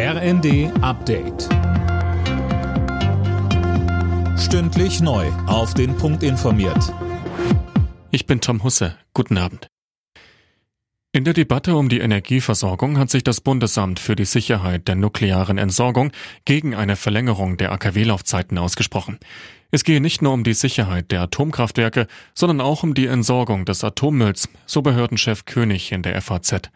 RND Update. Stündlich neu. Auf den Punkt informiert. Ich bin Tom Husse. Guten Abend. In der Debatte um die Energieversorgung hat sich das Bundesamt für die Sicherheit der nuklearen Entsorgung gegen eine Verlängerung der AKW-Laufzeiten ausgesprochen. Es gehe nicht nur um die Sicherheit der Atomkraftwerke, sondern auch um die Entsorgung des Atommülls, so Behördenchef König in der FAZ.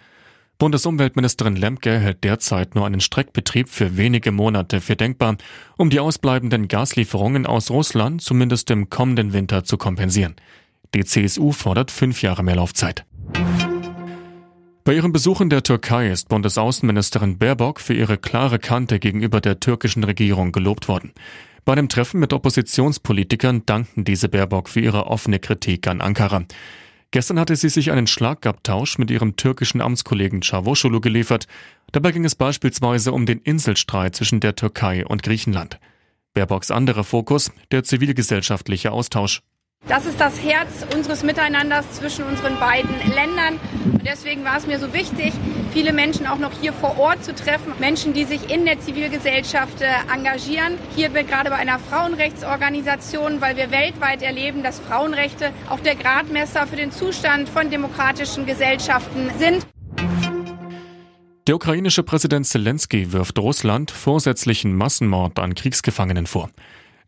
Bundesumweltministerin Lemke hält derzeit nur einen Streckbetrieb für wenige Monate für denkbar, um die ausbleibenden Gaslieferungen aus Russland zumindest im kommenden Winter zu kompensieren. Die CSU fordert fünf Jahre mehr Laufzeit. Bei ihrem Besuch in der Türkei ist Bundesaußenministerin Baerbock für ihre klare Kante gegenüber der türkischen Regierung gelobt worden. Bei dem Treffen mit Oppositionspolitikern dankten diese Baerbock für ihre offene Kritik an Ankara. Gestern hatte sie sich einen Schlagabtausch mit ihrem türkischen Amtskollegen Çavuşoğlu geliefert. Dabei ging es beispielsweise um den Inselstreit zwischen der Türkei und Griechenland. Baerbocks anderer Fokus, der zivilgesellschaftliche Austausch. Das ist das Herz unseres Miteinanders zwischen unseren beiden Ländern. Und deswegen war es mir so wichtig, viele Menschen auch noch hier vor Ort zu treffen. Menschen, die sich in der Zivilgesellschaft äh, engagieren. Hier gerade bei einer Frauenrechtsorganisation, weil wir weltweit erleben, dass Frauenrechte auch der Gradmesser für den Zustand von demokratischen Gesellschaften sind. Der ukrainische Präsident Zelensky wirft Russland vorsätzlichen Massenmord an Kriegsgefangenen vor.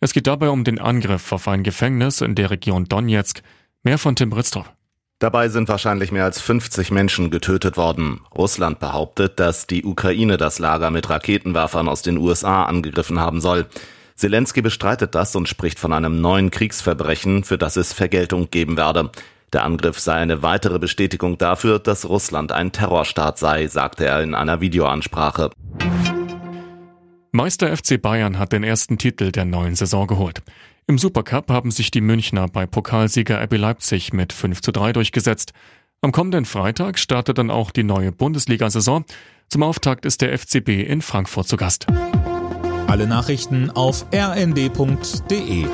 Es geht dabei um den Angriff auf ein Gefängnis in der Region Donetsk. Mehr von Tim Britztrup. Dabei sind wahrscheinlich mehr als 50 Menschen getötet worden. Russland behauptet, dass die Ukraine das Lager mit Raketenwerfern aus den USA angegriffen haben soll. Zelensky bestreitet das und spricht von einem neuen Kriegsverbrechen, für das es Vergeltung geben werde. Der Angriff sei eine weitere Bestätigung dafür, dass Russland ein Terrorstaat sei, sagte er in einer Videoansprache. Meister FC Bayern hat den ersten Titel der neuen Saison geholt. Im Supercup haben sich die Münchner bei Pokalsieger RB Leipzig mit 5 zu 3 durchgesetzt. Am kommenden Freitag startet dann auch die neue Bundesliga-Saison. Zum Auftakt ist der FCB in Frankfurt zu Gast. Alle Nachrichten auf rnd.de